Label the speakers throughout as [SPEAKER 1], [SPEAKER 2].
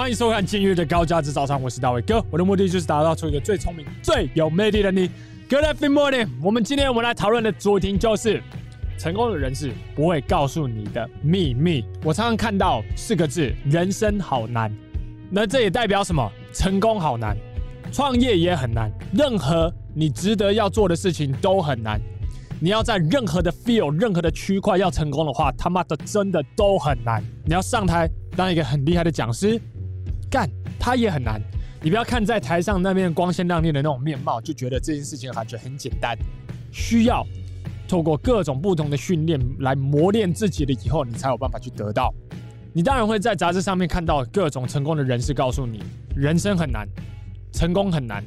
[SPEAKER 1] 欢迎收看今日的高价值早餐，我是大卫哥。我的目的就是打造出一个最聪明、最有魅力的你。Good every morning，我们今天我们来讨论的主题就是成功的人士不会告诉你的秘密。我常常看到四个字：人生好难。那这也代表什么？成功好难，创业也很难，任何你值得要做的事情都很难。你要在任何的 field、任何的区块要成功的话，他妈的真的都很难。你要上台当一个很厉害的讲师，干他也很难。你不要看在台上那边光鲜亮丽的那种面貌，就觉得这件事情感觉很简单。需要透过各种不同的训练来磨练自己了以后，你才有办法去得到。你当然会在杂志上面看到各种成功的人士告诉你，人生很难，成功很难。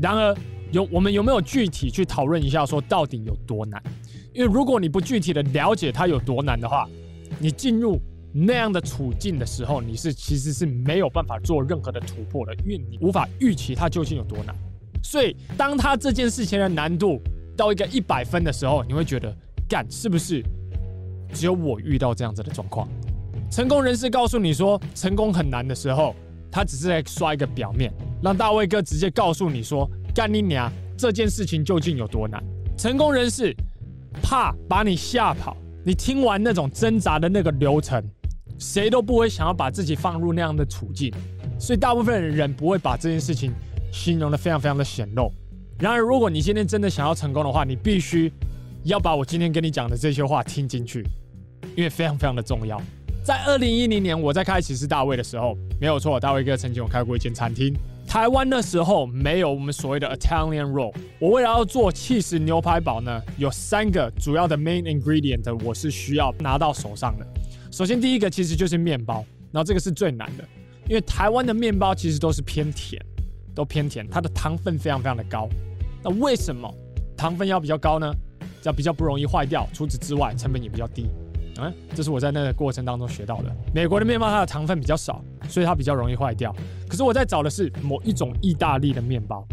[SPEAKER 1] 然而，有我们有没有具体去讨论一下，说到底有多难？因为如果你不具体的了解它有多难的话，你进入那样的处境的时候，你是其实是没有办法做任何的突破的，因为你无法预期它究竟有多难。所以，当它这件事情的难度到一个一百分的时候，你会觉得，干，是不是只有我遇到这样子的状况？成功人士告诉你说成功很难的时候，他只是在刷一个表面，让大卫哥直接告诉你说。干你娘！这件事情究竟有多难？成功人士怕把你吓跑。你听完那种挣扎的那个流程，谁都不会想要把自己放入那样的处境，所以大部分人不会把这件事情形容得非常非常的显露。然而，如果你今天真的想要成功的话，你必须要把我今天跟你讲的这些话听进去，因为非常非常的重要。在二零一零年，我在开启士大卫的时候，没有错，大卫哥曾经有开过一间餐厅。台湾那时候没有我们所谓的 Italian Roll。我为了要做起司牛排堡呢，有三个主要的 main ingredient，我是需要拿到手上的。首先第一个其实就是面包，然后这个是最难的，因为台湾的面包其实都是偏甜，都偏甜，它的糖分非常非常的高。那为什么糖分要比较高呢？要比较不容易坏掉，除此之外成本也比较低。嗯，这是我在那个过程当中学到的。美国的面包它的糖分比较少，所以它比较容易坏掉。可是我在找的是某一种意大利的面包，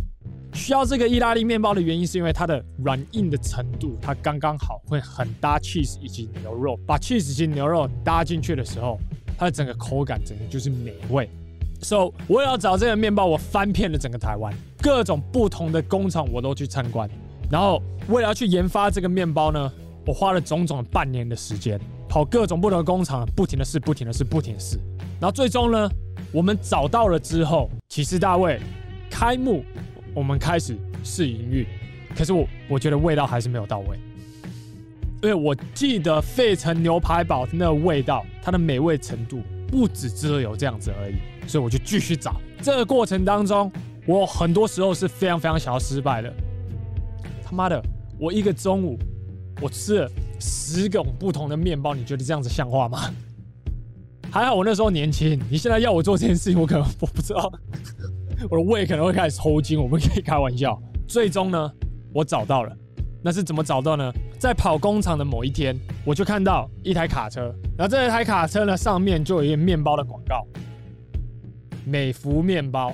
[SPEAKER 1] 需要这个意大利面包的原因是因为它的软硬的程度，它刚刚好会很搭 cheese 以及牛肉。把 cheese 以及牛肉搭进去的时候，它的整个口感整个就是美味。So 我也要找这个面包，我翻遍了整个台湾，各种不同的工厂我都去参观。然后为了要去研发这个面包呢，我花了种种半年的时间。跑各种不同的工厂，不停的试，不停的试，不停的试，然后最终呢，我们找到了之后，起司大卫开幕，我们开始试营运，可是我我觉得味道还是没有到位，因为我记得费城牛排堡那个味道，它的美味程度不只只有这样子而已，所以我就继续找。这个过程当中，我很多时候是非常非常想要失败的。他妈的，我一个中午。我吃了十种不同的面包，你觉得这样子像话吗？还好我那时候年轻，你现在要我做这件事情，我可能我不知道，我的胃可能会开始抽筋。我们可以开玩笑。最终呢，我找到了，那是怎么找到呢？在跑工厂的某一天，我就看到一台卡车，然后这台卡车呢，上面就有一个面包的广告，美孚面包。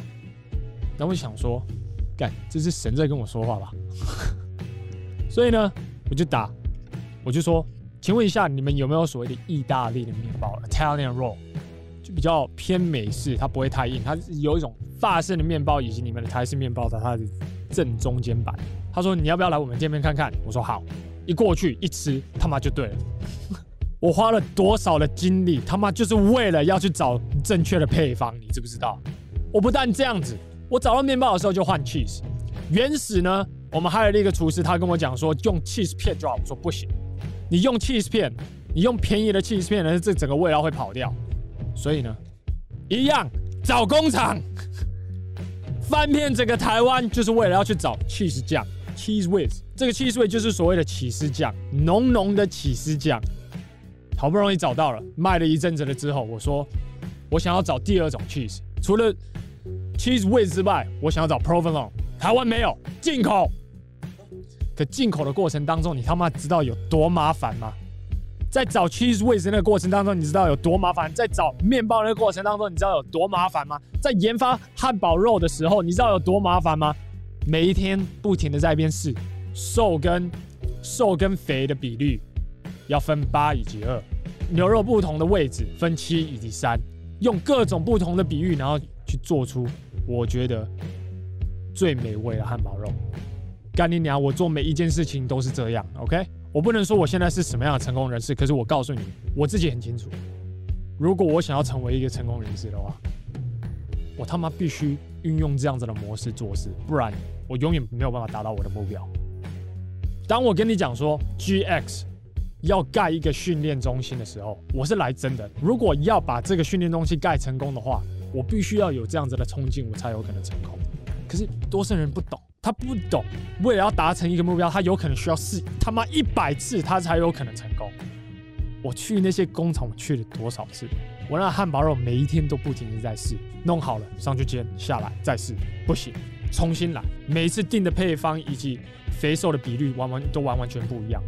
[SPEAKER 1] 然后我想说，干，这是神在跟我说话吧？所以呢，我就打。我就说，请问一下，你们有没有所谓的意大利的面包 （Italian roll）？就比较偏美式，它不会太硬，它有一种法式的面包，以及你们的台式面包的它的正中间版。他说：“你要不要来我们店面看看？”我说：“好。”一过去一吃，他妈就对了。我花了多少的精力，他妈就是为了要去找正确的配方，你知不知道？我不但这样子，我找到面包的时候就换 cheese。原始呢，我们还有另一个厨师，他跟我讲说用 cheese 片就好，我说不行。你用 cheese 片，你用便宜的 cheese 片呢，这整个味道会跑掉。所以呢，一样找工厂，翻遍整个台湾，就是为了要去找 cheese 酱，cheese whiz。这个 cheese whiz 就是所谓的起司酱，浓浓的起司酱。好不容易找到了，卖了一阵子了之后，我说我想要找第二种 cheese，除了 cheese whiz 之外，我想要找 provolone，台湾没有，进口。可进口的过程当中，你他妈知道有多麻烦吗？在找 cheese whiz 那个过程当中，你知道有多麻烦？在找面包那个过程当中，你知道有多麻烦吗？在研发汉堡肉的时候，你知道有多麻烦吗？每一天不停的在一边试，瘦跟瘦跟肥的比率要分八以及二，牛肉不同的位置分七以及三，用各种不同的比喻，然后去做出我觉得最美味的汉堡肉。干你娘！我做每一件事情都是这样，OK？我不能说我现在是什么样的成功人士，可是我告诉你，我自己很清楚，如果我想要成为一个成功人士的话，我他妈必须运用这样子的模式做事，不然我永远没有办法达到我的目标。当我跟你讲说 GX 要盖一个训练中心的时候，我是来真的。如果要把这个训练中心盖成功的话，我必须要有这样子的冲劲，我才有可能成功。可是多数人不懂。他不懂，为了要达成一个目标，他有可能需要试他妈一百次，他才有可能成功。我去那些工厂，我去了多少次？我那汉堡肉每一天都不停地在试，弄好了上去煎，下来再试，不行，重新来。每一次定的配方以及肥瘦的比率，完完都完完全不一样，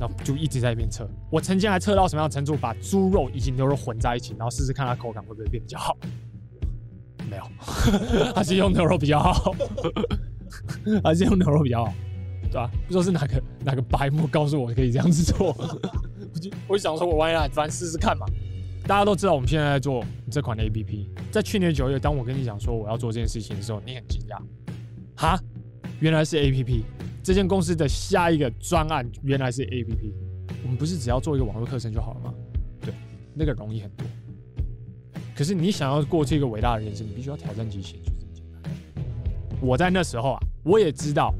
[SPEAKER 1] 然后就一直在那边测。我曾经还测到什么样的程度，把猪肉以及牛肉混在一起，然后试试看它口感会不会变比较好。没有，还是用牛肉比较好。还是用牛肉比较好，对吧？不知道是哪个哪个白目告诉我可以这样子做，我就我就想说，我万一来，反正试试看嘛。大家都知道我们现在在做这款的 APP，在去年九月，当我跟你讲说我要做这件事情的时候，你很惊讶，哈，原来是 APP，这间公司的下一个专案原来是 APP，我们不是只要做一个网络课程就好了吗？对，那个容易很多。可是你想要过这个伟大的人生，你必须要挑战极限。我在那时候啊，我也知道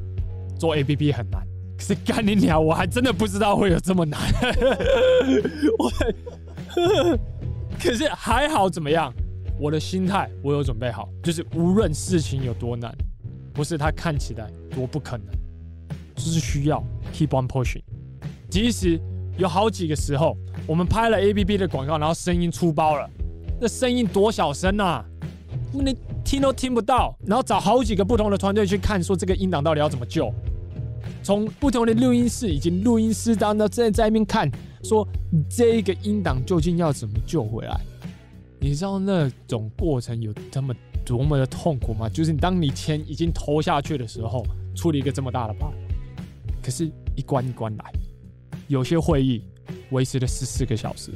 [SPEAKER 1] 做 APP 很难，可是干你娘，我还真的不知道会有这么难。我，可是还好怎么样？我的心态我有准备好，就是无论事情有多难，不是它看起来多不可能，就是需要 keep on pushing。即使有好几个时候，我们拍了 APP 的广告，然后声音出包了，那声音多小声啊！你。听都听不到，然后找好几个不同的团队去看，说这个音档到底要怎么救。从不同的录音室以及录音师当中在在那边看，说这个音档究竟要怎么救回来？你知道那种过程有这么多么的痛苦吗？就是当你钱已经投下去的时候，出了一个这么大的 bug，可是一关一关来，有些会议维持了十四个小时，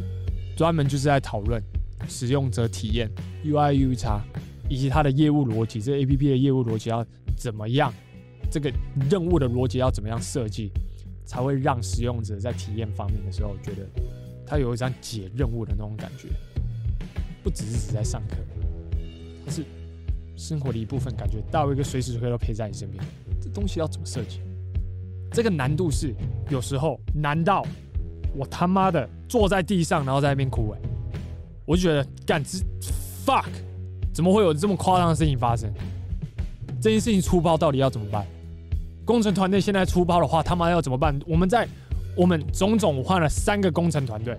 [SPEAKER 1] 专门就是在讨论使用者体验 U I U 差。以及它的业务逻辑，这 APP 的业务逻辑要怎么样？这个任务的逻辑要怎么样设计，才会让使用者在体验方面的时候觉得他有一张解任务的那种感觉，不只是只在上课，它是生活的一部分，感觉到一个随时随地都陪在你身边。这东西要怎么设计？这个难度是有时候难到我他妈的坐在地上，然后在那边哭哎、我就觉得干这 fuck。怎么会有这么夸张的事情发生？这件事情出包到底要怎么办？工程团队现在出包的话，他妈要怎么办？我们在我们种种换了三个工程团队，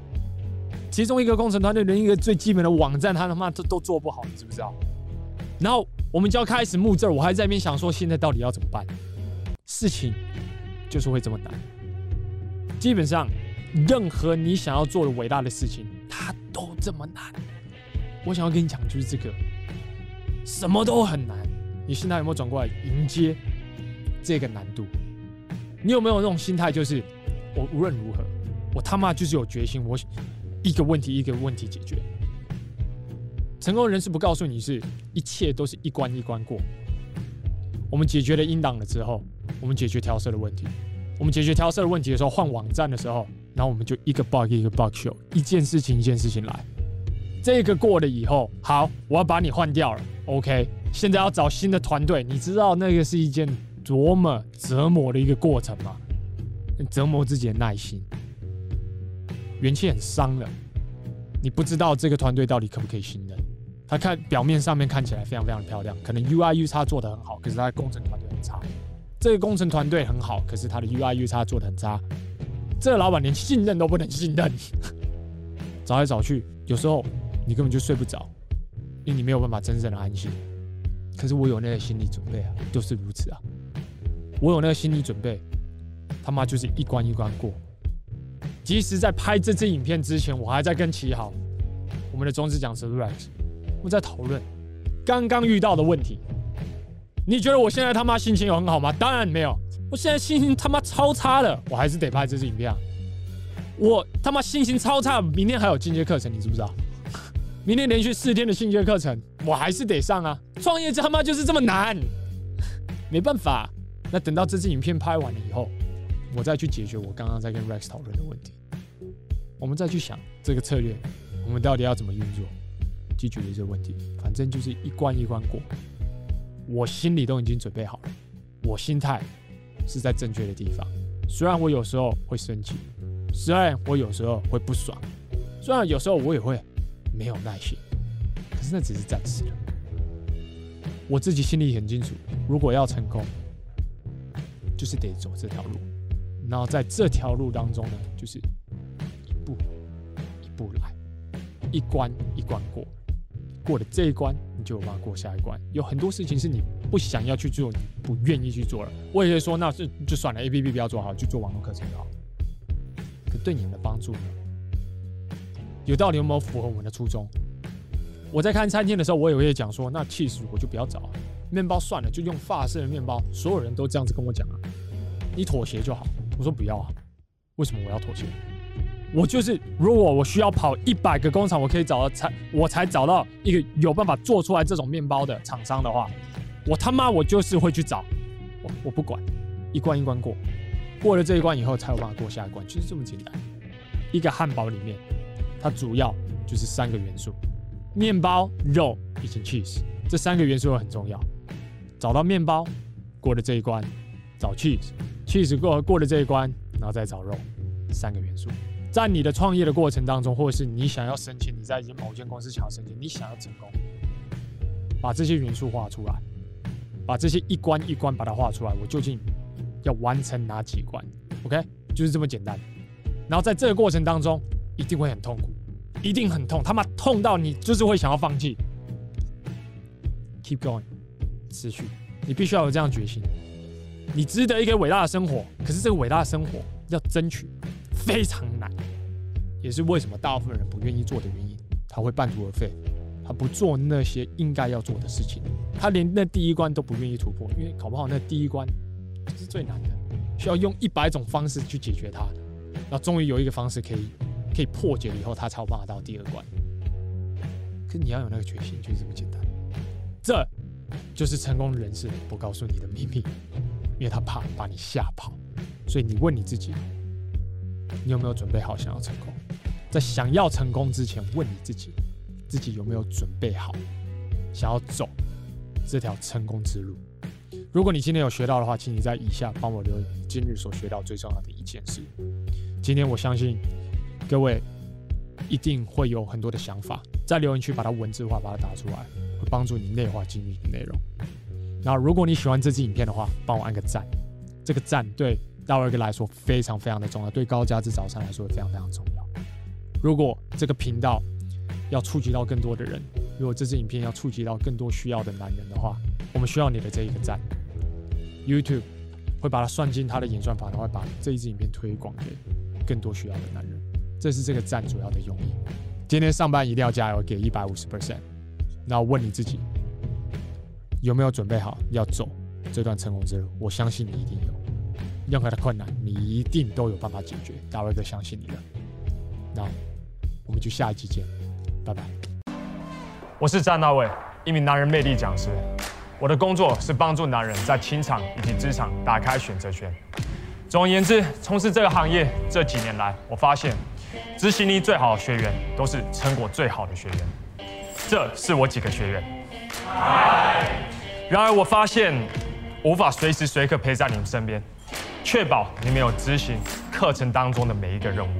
[SPEAKER 1] 其中一个工程团队连一个最基本的网站，他他妈都都做不好，你知不知道？然后我们就要开始募字，我还在那边想说，现在到底要怎么办？事情就是会这么难。基本上，任何你想要做的伟大的事情，它都这么难。我想要跟你讲，就是这个。什么都很难，你心态有没有转过来迎接这个难度？你有没有那种心态，就是我无论如何，我他妈就是有决心，我一个问题一个问题解决。成功人士不告诉你是一切都是一关一关过。我们解决了音档了之后，我们解决调色的问题。我们解决调色的问题的时候，换网站的时候，然后我们就一个 bug 一个 bug show，一件事情一件事情来。这个过了以后，好，我要把你换掉了。OK，现在要找新的团队，你知道那个是一件多么折磨的一个过程吗？折磨自己的耐心，元气很伤了。你不知道这个团队到底可不可以信任。他看表面上面看起来非常非常漂亮，可能 UI U 差做得很好，可是他的工程团队很差。这个工程团队很好，可是他的 UI U 差做得很差。这个老板连信任都不能信任。找来找去，有时候。你根本就睡不着，因为你没有办法真正的安心。可是我有那个心理准备啊，就是如此啊。我有那个心理准备，他妈就是一关一关过。即使在拍这支影片之前，我还在跟齐豪，我们的中职讲师 Rex，我们在讨论刚刚遇到的问题。你觉得我现在他妈心情有很好吗？当然没有，我现在心情他妈超差的，我还是得拍这支影片啊。我他妈心情超差，明天还有进阶课程，你知不知道？明天连续四天的进阶课程，我还是得上啊！创业他妈就是这么难，没办法。那等到这支影片拍完了以后，我再去解决我刚刚在跟 Rex 讨论的问题。我们再去想这个策略，我们到底要怎么运作，去解决这个问题。反正就是一关一关过，我心里都已经准备好了，我心态是在正确的地方。虽然我有时候会生气，虽然我有时候会不爽，虽然有时候我也会。没有耐心，可是那只是暂时的。我自己心里很清楚，如果要成功，就是得走这条路。然后在这条路当中呢，就是一步一步来，一关一关过。过了这一关，你就有办法过下一关。有很多事情是你不想要去做，你不愿意去做了。我也会说，那是就算了，APP 不要做好，去做网络课程就好。可对你们的帮助呢？有道理，有没有符合我们的初衷？我在看餐厅的时候，我也会讲说，那 cheese 我就不要找，面包算了，就用法式的面包。所有人都这样子跟我讲啊，你妥协就好。我说不要啊，为什么我要妥协？我就是如果我需要跑一百个工厂，我可以找到才我才找到一个有办法做出来这种面包的厂商的话，我他妈我就是会去找。我我不管，一关一关过，过了这一关以后才有办法过下一关，就是这么简单。一个汉堡里面。它主要就是三个元素：面包、肉以及 cheese。这三个元素很重要。找到面包，过了这一关，找 cheese，cheese 过过了这一关，然后再找肉。三个元素，在你的创业的过程当中，或者是你想要申请，你在某间公司想要申请，你想要成功，把这些元素画出来，把这些一关一关把它画出来。我究竟要完成哪几关？OK，就是这么简单。然后在这个过程当中。一定会很痛苦，一定很痛，他妈痛到你就是会想要放弃。Keep going，持续，你必须要有这样决心。你值得一个伟大的生活，可是这个伟大的生活要争取非常难，也是为什么大部分人不愿意做的原因。他会半途而废，他不做那些应该要做的事情，他连那第一关都不愿意突破，因为搞不好那第一关是最难的，需要用一百种方式去解决它，那终于有一个方式可以。可以破解了以后，他才有办法到第二关。可你要有那个决心，就是这么简单。这就是成功人士不告诉你的秘密，因为他怕把你吓跑。所以你问你自己，你有没有准备好想要成功？在想要成功之前，问你自己，自己有没有准备好想要走这条成功之路？如果你今天有学到的话，请你在以下帮我留言今日所学到最重要的一件事。今天我相信。各位一定会有很多的想法，在留言区把它文字化，把它打出来，会帮助你内化今日的内容。那如果你喜欢这支影片的话，帮我按个赞，这个赞对大卫哥来说非常非常的重要，对高价值早餐来说也非常非常重要。如果这个频道要触及到更多的人，如果这支影片要触及到更多需要的男人的话，我们需要你的这一个赞。YouTube 会把它算进它的演算法，然后把这一支影片推广给更多需要的男人。这是这个站主要的用意。今天上班一定要加油，给一百五十 percent。然后问你自己，有没有准备好要走这段成功之路？我相信你一定有。任何的困难，你一定都有办法解决。大卫哥相信你的。那我们就下一集见，拜拜。我是詹大卫，一名男人魅力讲师。我的工作是帮助男人在情场以及职场打开选择权。总而言之，从事这个行业这几年来，我发现。执行力最好的学员都是成果最好的学员，这是我几个学员。然而我发现无法随时随刻陪在你们身边，确保你们有执行课程当中的每一个任务。